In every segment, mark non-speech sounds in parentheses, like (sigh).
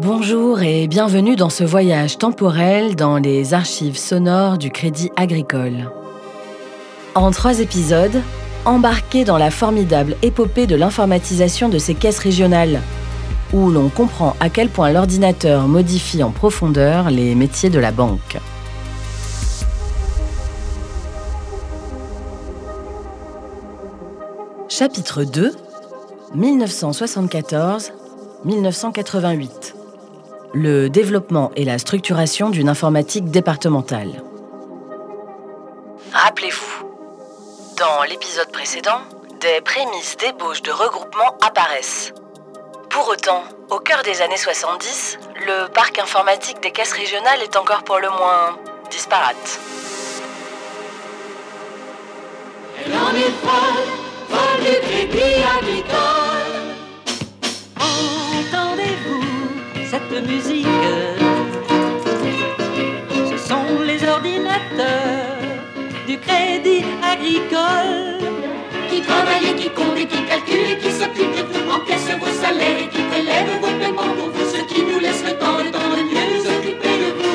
Bonjour et bienvenue dans ce voyage temporel dans les archives sonores du Crédit Agricole. En trois épisodes, embarquez dans la formidable épopée de l'informatisation de ces caisses régionales, où l'on comprend à quel point l'ordinateur modifie en profondeur les métiers de la banque. Chapitre 2 1974-1988 Le développement et la structuration d'une informatique départementale. Rappelez-vous, dans l'épisode précédent, des prémices d'ébauche de regroupement apparaissent. Pour autant, au cœur des années 70, le parc informatique des caisses régionales est encore pour le moins disparate. Elle cette musique Ce sont les ordinateurs du crédit agricole. Qui travaille et qui compte et qui calcule et qui s'occupe de tout, encaisse vos salaires et qui prélève vos paiements pour vous, ce qui nous laisse le temps, le temps de mieux nous occuper de vous.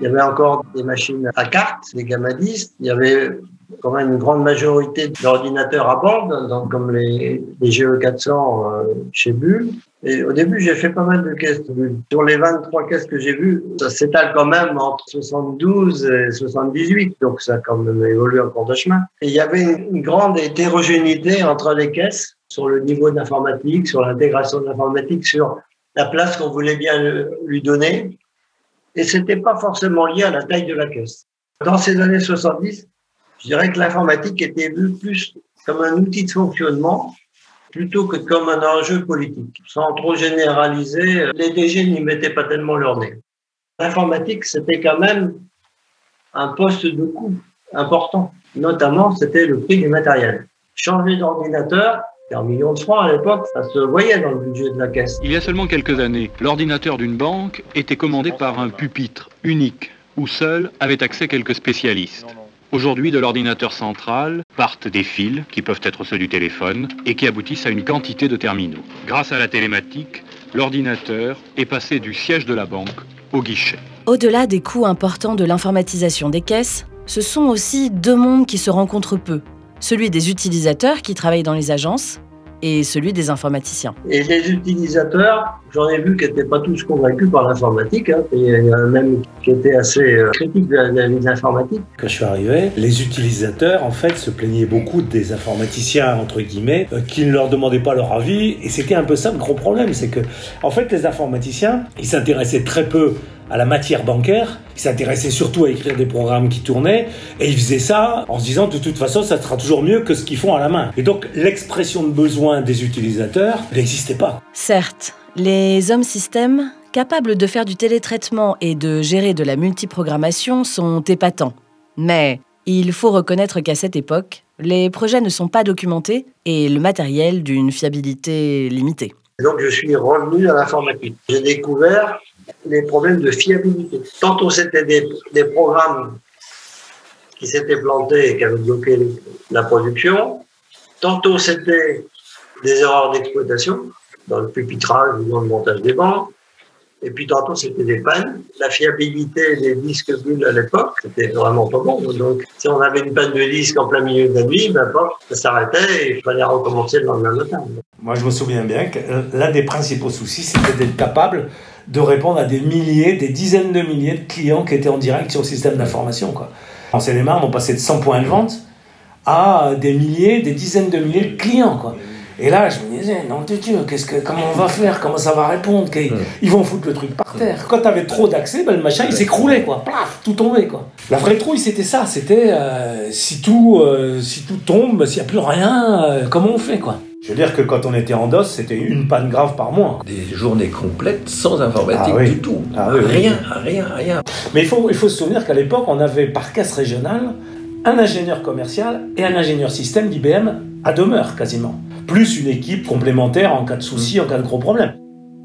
Il y avait encore des machines à cartes, des gamadistes. Il y avait quand même une grande majorité d'ordinateurs à bord, donc comme les, les GE400 euh, chez Bull. Et au début, j'ai fait pas mal de caisses. Sur les 23 caisses que j'ai vues, ça s'étale quand même entre 72 et 78, donc ça a quand même évolué encore de chemin. Et il y avait une, grande hétérogénéité entre les caisses sur le niveau d'informatique, sur l'intégration de l'informatique, sur la place qu'on voulait bien lui donner. Et c'était pas forcément lié à la taille de la caisse. Dans ces années 70, je dirais que l'informatique était vue plus comme un outil de fonctionnement plutôt que comme un enjeu politique. Sans trop généraliser, les DG n'y mettaient pas tellement leur nez. L'informatique, c'était quand même un poste de coût important. Notamment, c'était le prix du matériel. Changer d'ordinateur, un million de francs à l'époque, ça se voyait dans le budget de la caisse. Il y a seulement quelques années, l'ordinateur d'une banque était commandé par un pupitre unique, où seuls avaient accès quelques spécialistes. Aujourd'hui, de l'ordinateur central partent des fils, qui peuvent être ceux du téléphone, et qui aboutissent à une quantité de terminaux. Grâce à la télématique, l'ordinateur est passé du siège de la banque au guichet. Au-delà des coûts importants de l'informatisation des caisses, ce sont aussi deux mondes qui se rencontrent peu. Celui des utilisateurs qui travaillent dans les agences et celui des informaticiens. Et les utilisateurs, j'en ai vu qui n'étaient pas tous convaincus par l'informatique. Hein. Et il y en a même qui étaient assez euh, critiques vis-à-vis de l'informatique. Quand je suis arrivé, les utilisateurs, en fait, se plaignaient beaucoup des informaticiens, entre guillemets, euh, qui ne leur demandaient pas leur avis. Et c'était un peu ça le gros problème, c'est que, en fait, les informaticiens, ils s'intéressaient très peu à la matière bancaire, ils s'intéressaient surtout à écrire des programmes qui tournaient, et ils faisaient ça en se disant, de toute façon, ça sera toujours mieux que ce qu'ils font à la main. Et donc, l'expression de besoin des utilisateurs n'existait pas. Certes, les hommes systèmes, capables de faire du télétraitement et de gérer de la multiprogrammation, sont épatants. Mais il faut reconnaître qu'à cette époque, les projets ne sont pas documentés et le matériel d'une fiabilité limitée. Et donc, je suis revenu à l'informatique. J'ai découvert les problèmes de fiabilité. Tantôt, c'était des, programmes qui s'étaient plantés et qui avaient bloqué la production. Tantôt, c'était des erreurs d'exploitation dans le pupitrage ou dans le montage des bancs. Et puis, tantôt, c'était des pannes. La fiabilité des disques bulles à l'époque, c'était vraiment pas bon. Donc, si on avait une panne de disque en plein milieu de la nuit, ben, ça s'arrêtait et il fallait recommencer le lendemain matin. Moi, je me souviens bien que l'un des principaux soucis, c'était d'être capable de répondre à des milliers, des dizaines de milliers de clients qui étaient en direct sur le système d'information. Quoi. En Seine-et-Marne, on passait de 100 points de vente à des milliers, des dizaines de milliers de clients. Quoi. Et là, je me disais, non de Dieu, qu'est-ce que, comment on va faire? Comment ça va répondre? Qu'ils- Ils vont foutre le truc par terre. Quand tu avais trop d'accès, ben, le machin, il s'écroulait, quoi. Plaf, tout tombait, quoi. La vraie trouille, c'était ça. C'était euh, si, tout, euh, si tout tombe, s'il n'y a plus rien, euh, comment on fait, quoi? Je veux dire que quand on était en DOS, c'était une panne grave par mois. Des journées complètes sans informatique Ah oui. du tout. Ah oui, oui. rien, rien, rien. Mais il faut, il faut se souvenir qu'à l'époque, on avait par caisse régionale un ingénieur commercial et un ingénieur système d'IBM à demeure quasiment. Plus une équipe complémentaire en cas de souci, en cas de gros problème.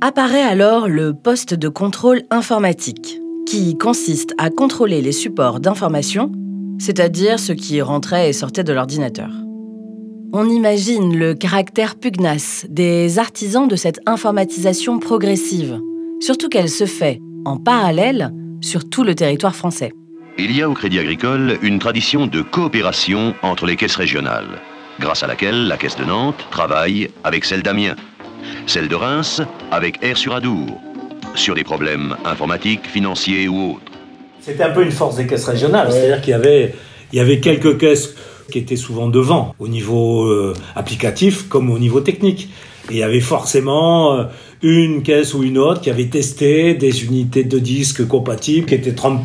Apparaît alors le poste de contrôle informatique, qui consiste à contrôler les supports d'information, c'est-à-dire ce qui rentrait et sortait de l'ordinateur. On imagine le caractère pugnace des artisans de cette informatisation progressive, surtout qu'elle se fait en parallèle sur tout le territoire français. Il y a au Crédit Agricole une tradition de coopération entre les caisses régionales, grâce à laquelle la caisse de Nantes travaille avec celle d'Amiens, celle de Reims avec Air sur Adour, sur des problèmes informatiques, financiers ou autres. C'était un peu une force des caisses régionales, c'est-à-dire qu'il y avait, il y avait quelques caisses qui étaient souvent devant, au niveau euh, applicatif comme au niveau technique. Et il y avait forcément euh, une caisse ou une autre qui avait testé des unités de disques compatibles qui étaient 30%,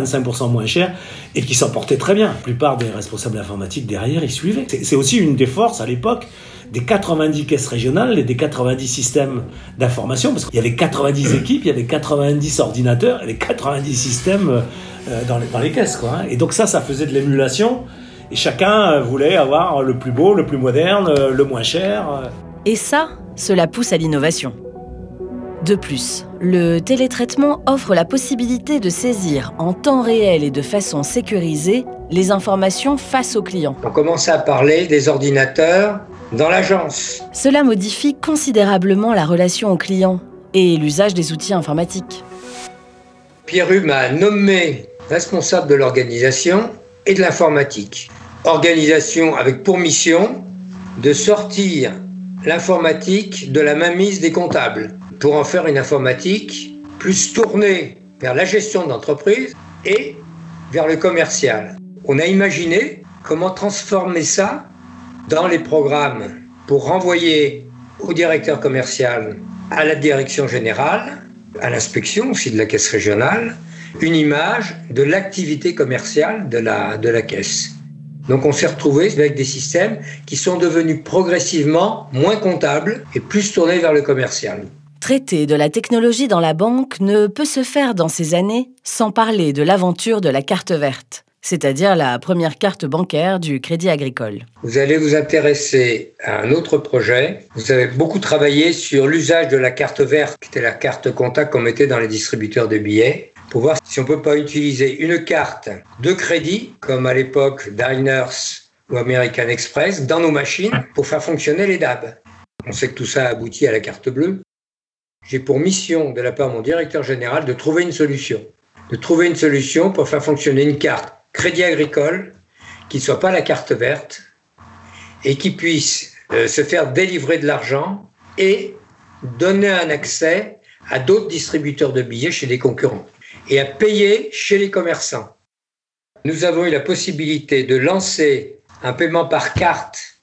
25% moins chères et qui s'en portaient très bien. La plupart des responsables informatiques derrière, ils suivaient. C'est aussi une des forces à l'époque des 90 caisses régionales et des 90 systèmes d'information, parce qu'il y avait 90 équipes, il y avait 90 ordinateurs, il y avait 90 systèmes euh, dans, les, dans les caisses. Quoi, hein. Et donc ça, ça faisait de l'émulation, et chacun euh, voulait avoir le plus beau, le plus moderne, euh, le moins cher. euh. Et ça, cela pousse à l'innovation. De plus, le télétraitement offre la possibilité de saisir en temps réel et de façon sécurisée les informations face au client. On commençait à parler des ordinateurs dans l'agence. Cela modifie considérablement la relation au client et l'usage des outils informatiques. Pierre Hume m'a nommé responsable de l'organisation et de l'informatique. Organisation avec pour mission de sortir l'informatique de la mainmise des comptables pour en faire une informatique plus tournée vers la gestion d'entreprise et vers le commercial. On a imaginé comment transformer ça dans les programmes pour renvoyer au directeur commercial, à la direction générale, à l'inspection aussi de la caisse régionale, une image de l'activité commerciale de la, de la caisse. Donc on s'est retrouvé avec des systèmes qui sont devenus progressivement moins comptables et plus tournés vers le commercial. Traiter de la technologie dans la banque ne peut se faire dans ces années sans parler de l'aventure de la carte verte, c'est-à-dire la première carte bancaire du Crédit Agricole. Vous allez vous intéresser à un autre projet. Vous avez beaucoup travaillé sur l'usage de la carte verte, qui était la carte contact qu'on mettait dans les distributeurs de billets, pour voir si on peut pas utiliser une carte de crédit, comme à l'époque Diners ou American Express, dans nos machines pour faire fonctionner les DAB. On sait que tout ça a abouti à la carte bleue. J'ai pour mission, de la part de mon directeur général, de trouver une solution. De trouver une solution pour faire fonctionner une carte crédit agricole qui ne soit pas la carte verte et qui puisse euh, se faire délivrer de l'argent et donner un accès à d'autres distributeurs de billets chez des concurrents et à payer chez les commerçants. Nous avons eu la possibilité de lancer un paiement par carte,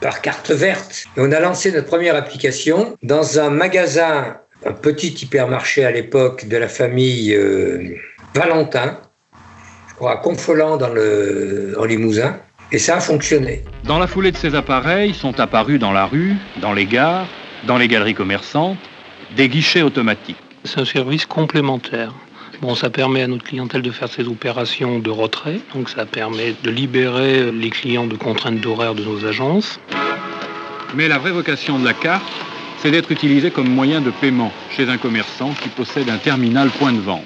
par carte verte. Et on a lancé notre première application dans un magasin, un petit hypermarché à l'époque de la famille euh, Valentin, je crois à Confolant dans le, en Limousin. Et ça a fonctionné. Dans la foulée de ces appareils sont apparus dans la rue, dans les gares, dans les galeries commerçantes, des guichets automatiques. C'est un service complémentaire. Bon, ça permet à notre clientèle de faire ses opérations de retrait, donc ça permet de libérer les clients de contraintes d'horaire de nos agences. Mais la vraie vocation de la carte, c'est d'être utilisée comme moyen de paiement chez un commerçant qui possède un terminal point de vente.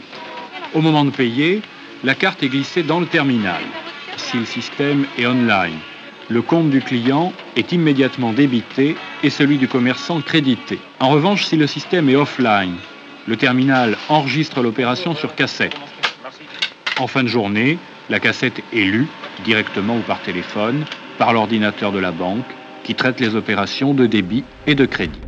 Au moment de payer, la carte est glissée dans le terminal. Si le système est online, le compte du client est immédiatement débité et celui du commerçant crédité. En revanche, si le système est offline, le terminal enregistre l'opération sur cassette. En fin de journée, la cassette est lue, directement ou par téléphone, par l'ordinateur de la banque qui traite les opérations de débit et de crédit.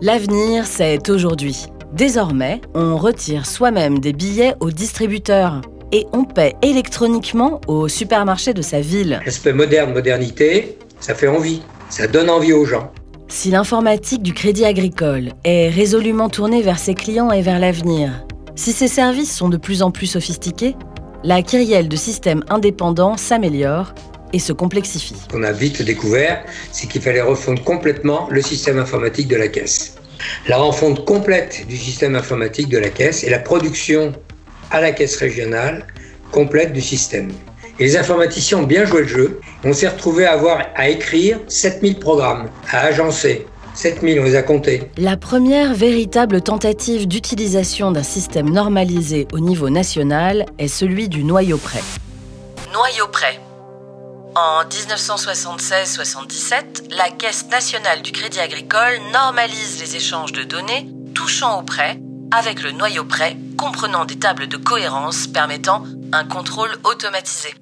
L'avenir, c'est aujourd'hui. Désormais, on retire soi-même des billets au distributeur et on paie électroniquement au supermarché de sa ville. L'aspect moderne, modernité, ça fait envie. Ça donne envie aux gens. Si l'informatique du Crédit Agricole est résolument tournée vers ses clients et vers l'avenir, si ses services sont de plus en plus sophistiqués, la kyrielle de systèmes indépendants s'améliore et se complexifie. Ce qu'on a vite découvert, c'est qu'il fallait refondre complètement le système informatique de la caisse. La refonte complète du système informatique de la caisse et la production à la caisse régionale complète du système. Et les informaticiens ont bien joué le jeu. On s'est retrouvé à avoir à écrire 7000 programmes, à agencer. 7000, on les a comptés. La première véritable tentative d'utilisation d'un système normalisé au niveau national est celui du noyau prêt. Noyau prêt. En 1976-77, la Caisse nationale du Crédit agricole normalise les échanges de données touchant au prêt avec le noyau prêt comprenant des tables de cohérence permettant un contrôle automatisé.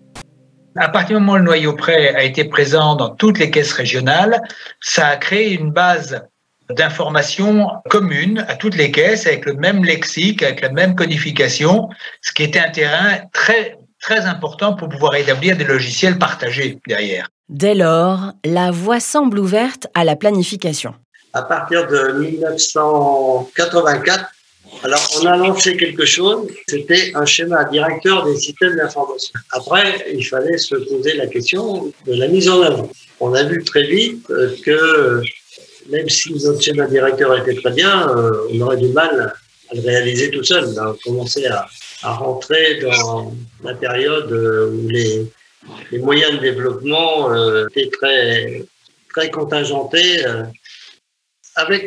À partir du moment où le noyau prêt a été présent dans toutes les caisses régionales, ça a créé une base d'informations communes à toutes les caisses avec le même lexique, avec la même codification, ce qui était un terrain très très important pour pouvoir établir des logiciels partagés derrière. Dès lors, la voie semble ouverte à la planification. À partir de 1984, alors on a lancé quelque chose, c'était un schéma directeur des systèmes d'information. Après, il fallait se poser la question de la mise en œuvre. On a vu très vite que même si notre schéma directeur était très bien, euh, on aurait du mal à le réaliser tout seul. On a commencé à, à rentrer dans la période euh, où les, les moyens de développement euh, étaient très, très contingentés. euh. Avec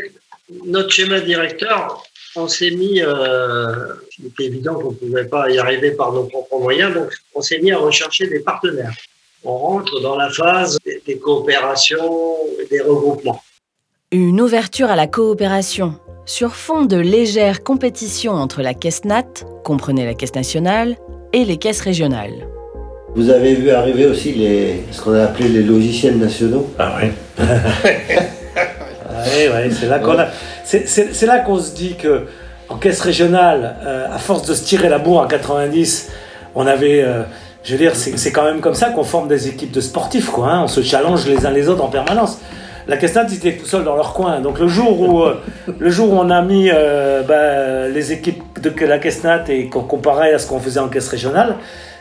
notre schéma directeur, on s'est mis, euh, il était évident qu'on ne pouvait pas y arriver par nos propres moyens, donc on s'est mis à rechercher des partenaires. On rentre dans la phase des, des coopérations et des regroupements. Une ouverture à la coopération sur fond de légère compétition entre la Caisse Nat, comprenez la Caisse nationale, et les caisses régionales. Vous avez vu arriver aussi les, ce qu'on a appelé les logiciels nationaux? Ah ouais. (laughs) Ah ouais, ouais, c'est là qu'on a. C'est, là qu'on se dit que en caisse régionale, euh, à force de se tirer la bourre en 90, on avait. euh, je veux dire, c'est, quand même comme ça qu'on forme des équipes de sportifs, quoi. hein. On se challenge les uns les autres en permanence. La Caisse ils étaient tout seuls dans leur coin. Donc le jour où, euh, le jour où on a mis bah, les équipes de la Caisse et qu'on comparait à ce qu'on faisait en caisse régionale,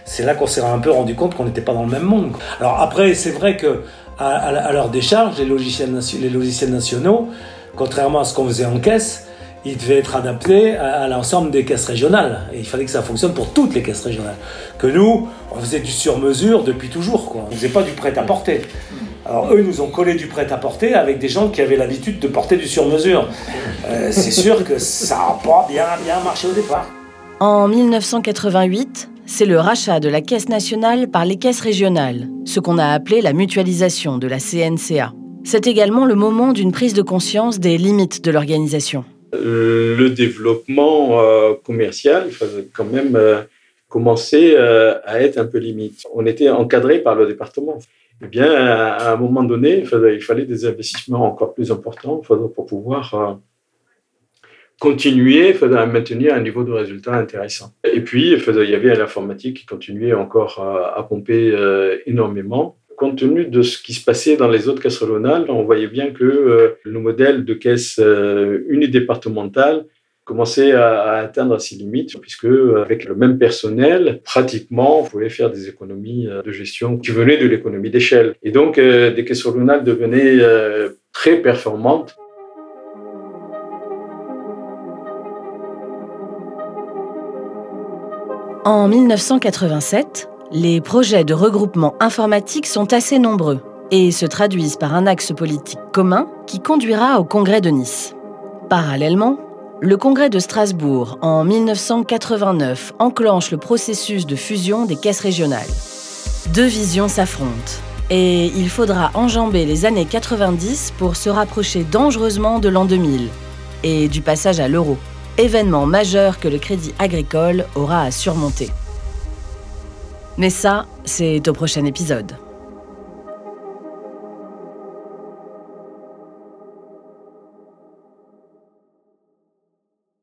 c'est là qu'on s'est un peu rendu compte qu'on n'était pas dans le même monde. Alors après, c'est vrai que à, leur décharge, les logiciels nationaux, contrairement à ce qu'on faisait en caisse, ils devaient être adaptés à, l'ensemble des caisses régionales. Et il fallait que ça fonctionne pour toutes les caisses régionales. Que nous, on faisait du sur-mesure depuis toujours. Quoi. On faisait pas du prêt-à-porter. Alors eux, nous ont collé du prêt-à-porter avec des gens qui avaient l'habitude de porter du sur-mesure. Euh, c'est sûr que ça n'a pas bien, bien marché au départ. En 1988, c'est le rachat de la Caisse nationale par les caisses régionales, ce qu'on a appelé la mutualisation de la CNCA. C'est également le moment d'une prise de conscience des limites de l'organisation. Euh, le développement euh, commercial il fallait quand même euh, commencer à être un peu limite. On était encadré par le département. Eh bien, à, un moment donné, il fallait, il fallait des investissements encore plus importants pour pouvoir continuer à maintenir un niveau de résultat intéressant. Et puis, il y avait l'informatique qui continuait encore à, pomper énormément. Compte tenu de ce qui se passait dans les autres caisses régionales, on voyait bien que euh, le modèle de caisse euh, unidépartementale commençait à, atteindre ses limites, puisque euh, avec le même personnel, pratiquement, on pouvait faire des économies de gestion qui venaient de l'économie d'échelle. Et donc, des caisses régionales devenaient très performantes. En 1987, les projets de regroupement informatique sont assez nombreux et se traduisent par un axe politique commun qui conduira au Congrès de Nice. Parallèlement, le Congrès de Strasbourg, en 1989, enclenche le processus de fusion des caisses régionales. Deux visions s'affrontent et il faudra enjamber les années 90 pour se rapprocher dangereusement de l'an 2000 et du passage à l'euro, événement majeur que le Crédit Agricole aura à surmonter. Mais ça, c'est au prochain épisode.